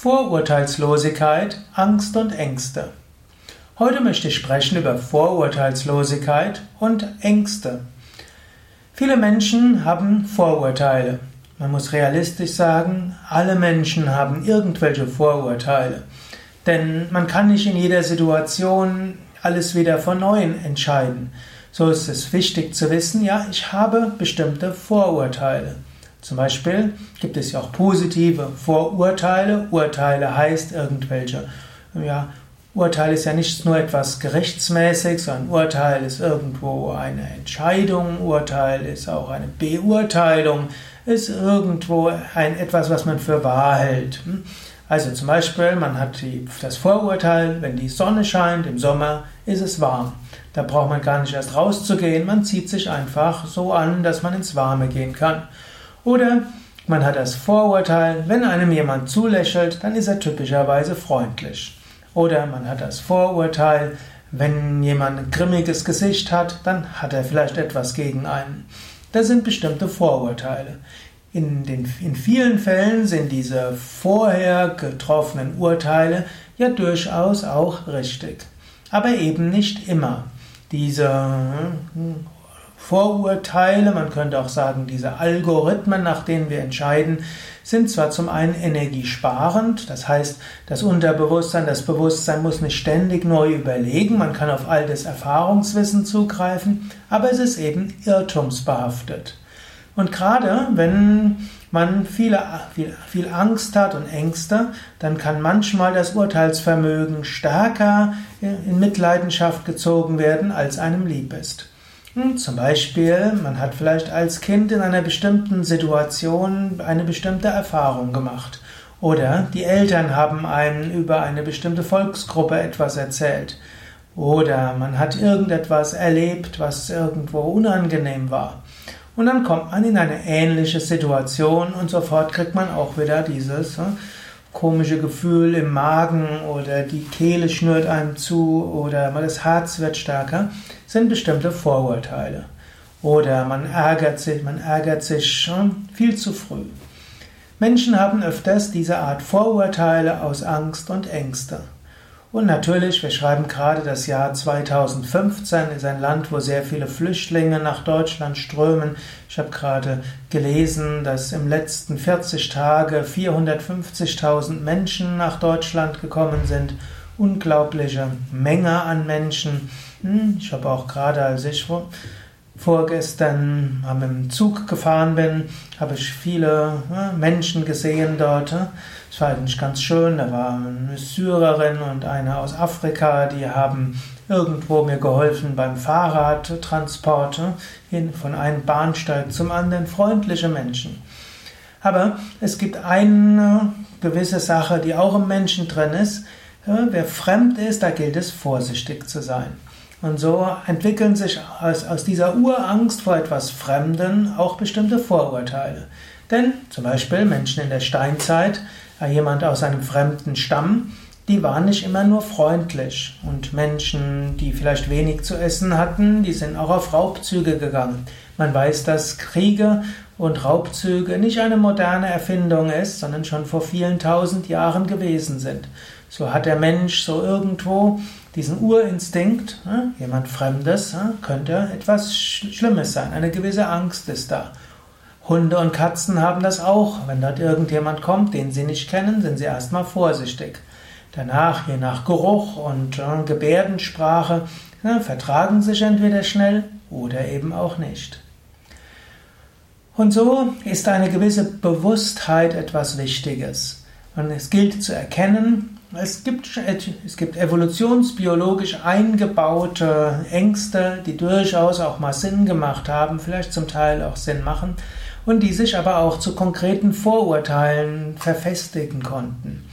Vorurteilslosigkeit, Angst und Ängste. Heute möchte ich sprechen über Vorurteilslosigkeit und Ängste. Viele Menschen haben Vorurteile. Man muss realistisch sagen, alle Menschen haben irgendwelche Vorurteile. Denn man kann nicht in jeder Situation alles wieder von neuem entscheiden. So ist es wichtig zu wissen, ja, ich habe bestimmte Vorurteile. Zum Beispiel gibt es ja auch positive Vorurteile. Urteile heißt irgendwelche, ja, Urteil ist ja nicht nur etwas gerichtsmäßig, sondern Urteil ist irgendwo eine Entscheidung, Urteil ist auch eine Beurteilung, ist irgendwo ein etwas, was man für wahr hält. Also zum Beispiel, man hat die, das Vorurteil, wenn die Sonne scheint im Sommer, ist es warm. Da braucht man gar nicht erst rauszugehen, man zieht sich einfach so an, dass man ins Warme gehen kann. Oder man hat das Vorurteil, wenn einem jemand zulächelt, dann ist er typischerweise freundlich. Oder man hat das Vorurteil, wenn jemand ein grimmiges Gesicht hat, dann hat er vielleicht etwas gegen einen. Das sind bestimmte Vorurteile. In, den, in vielen Fällen sind diese vorher getroffenen Urteile ja durchaus auch richtig. Aber eben nicht immer. Diese hm, Vorurteile, man könnte auch sagen, diese Algorithmen, nach denen wir entscheiden, sind zwar zum einen energiesparend, das heißt, das Unterbewusstsein, das Bewusstsein muss nicht ständig neu überlegen, man kann auf altes Erfahrungswissen zugreifen, aber es ist eben irrtumsbehaftet. Und gerade wenn man viele, viel, viel Angst hat und Ängste, dann kann manchmal das Urteilsvermögen stärker in Mitleidenschaft gezogen werden, als einem lieb ist. Hm, zum Beispiel, man hat vielleicht als Kind in einer bestimmten Situation eine bestimmte Erfahrung gemacht. Oder die Eltern haben einem über eine bestimmte Volksgruppe etwas erzählt. Oder man hat irgendetwas erlebt, was irgendwo unangenehm war. Und dann kommt man in eine ähnliche Situation und sofort kriegt man auch wieder dieses hm, komische Gefühl im Magen oder die Kehle schnürt einem zu oder das Herz wird stärker, sind bestimmte Vorurteile. Oder man ärgert sich, man ärgert sich schon viel zu früh. Menschen haben öfters diese Art Vorurteile aus Angst und Ängste. Und natürlich, wir schreiben gerade das Jahr 2015, ist ein Land, wo sehr viele Flüchtlinge nach Deutschland strömen. Ich habe gerade gelesen, dass im letzten 40 Tage 450.000 Menschen nach Deutschland gekommen sind. Unglaubliche Menge an Menschen. Hm, ich habe auch gerade, als ich vorgestern mit dem Zug gefahren bin, habe ich viele Menschen gesehen dort. Es war eigentlich ganz schön. Da war eine Syrerin und eine aus Afrika, die haben irgendwo mir geholfen beim Fahrradtransport hin von einem Bahnsteig zum anderen. Freundliche Menschen. Aber es gibt eine gewisse Sache, die auch im Menschen drin ist. Wer fremd ist, da gilt es vorsichtig zu sein. Und so entwickeln sich aus, aus dieser Urangst vor etwas Fremden auch bestimmte Vorurteile. Denn zum Beispiel Menschen in der Steinzeit, äh, jemand aus einem fremden Stamm, die waren nicht immer nur freundlich. Und Menschen, die vielleicht wenig zu essen hatten, die sind auch auf Raubzüge gegangen. Man weiß, dass Kriege und Raubzüge nicht eine moderne Erfindung ist, sondern schon vor vielen tausend Jahren gewesen sind. So hat der Mensch so irgendwo diesen Urinstinkt, jemand Fremdes könnte etwas Schlimmes sein, eine gewisse Angst ist da. Hunde und Katzen haben das auch. Wenn dort irgendjemand kommt, den sie nicht kennen, sind sie erstmal vorsichtig. Danach, je nach Geruch und äh, Gebärdensprache, ja, vertragen sich entweder schnell oder eben auch nicht. Und so ist eine gewisse Bewusstheit etwas Wichtiges. Und es gilt zu erkennen, es gibt, es gibt evolutionsbiologisch eingebaute Ängste, die durchaus auch mal Sinn gemacht haben, vielleicht zum Teil auch Sinn machen, und die sich aber auch zu konkreten Vorurteilen verfestigen konnten.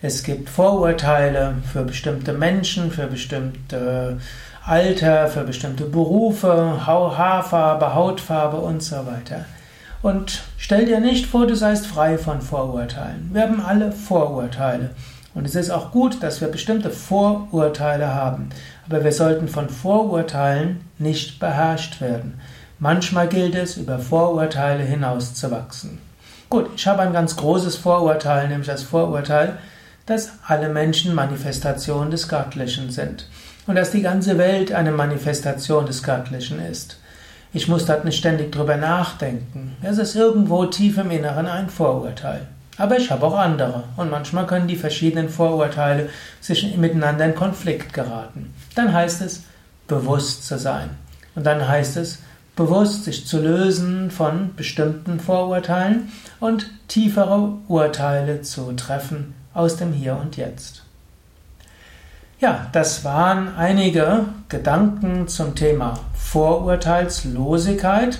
Es gibt Vorurteile für bestimmte Menschen, für bestimmte Alter, für bestimmte Berufe, Haarfarbe, Hautfarbe und so weiter. Und stell dir nicht vor, du seist frei von Vorurteilen. Wir haben alle Vorurteile. Und es ist auch gut, dass wir bestimmte Vorurteile haben. Aber wir sollten von Vorurteilen nicht beherrscht werden. Manchmal gilt es, über Vorurteile hinauszuwachsen. Gut, ich habe ein ganz großes Vorurteil, nämlich das Vorurteil, dass alle Menschen Manifestationen des Göttlichen sind und dass die ganze Welt eine Manifestation des Göttlichen ist. Ich muss dort nicht ständig drüber nachdenken. Es ist irgendwo tief im Inneren ein Vorurteil. Aber ich habe auch andere und manchmal können die verschiedenen Vorurteile sich miteinander in Konflikt geraten. Dann heißt es, bewusst zu sein. Und dann heißt es, bewusst sich zu lösen von bestimmten Vorurteilen und tiefere Urteile zu treffen aus dem Hier und Jetzt. Ja, das waren einige Gedanken zum Thema Vorurteilslosigkeit.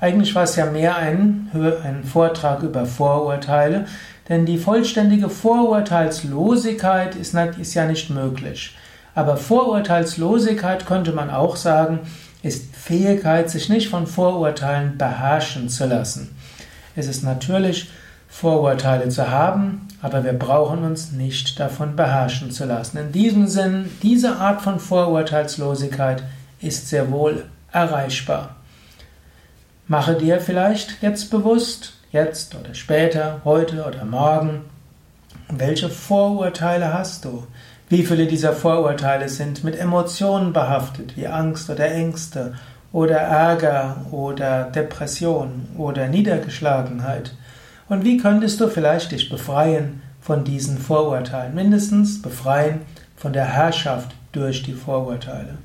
Eigentlich war es ja mehr ein, ein Vortrag über Vorurteile, denn die vollständige Vorurteilslosigkeit ist, ist ja nicht möglich. Aber Vorurteilslosigkeit könnte man auch sagen, ist Fähigkeit, sich nicht von Vorurteilen beherrschen zu lassen. Es ist natürlich, Vorurteile zu haben, aber wir brauchen uns nicht davon beherrschen zu lassen. In diesem Sinn, diese Art von Vorurteilslosigkeit ist sehr wohl erreichbar. Mache dir vielleicht jetzt bewusst, jetzt oder später, heute oder morgen, welche Vorurteile hast du? Wie viele dieser Vorurteile sind mit Emotionen behaftet, wie Angst oder Ängste oder Ärger oder Depression oder Niedergeschlagenheit? Und wie könntest du vielleicht dich befreien von diesen Vorurteilen? Mindestens befreien von der Herrschaft durch die Vorurteile.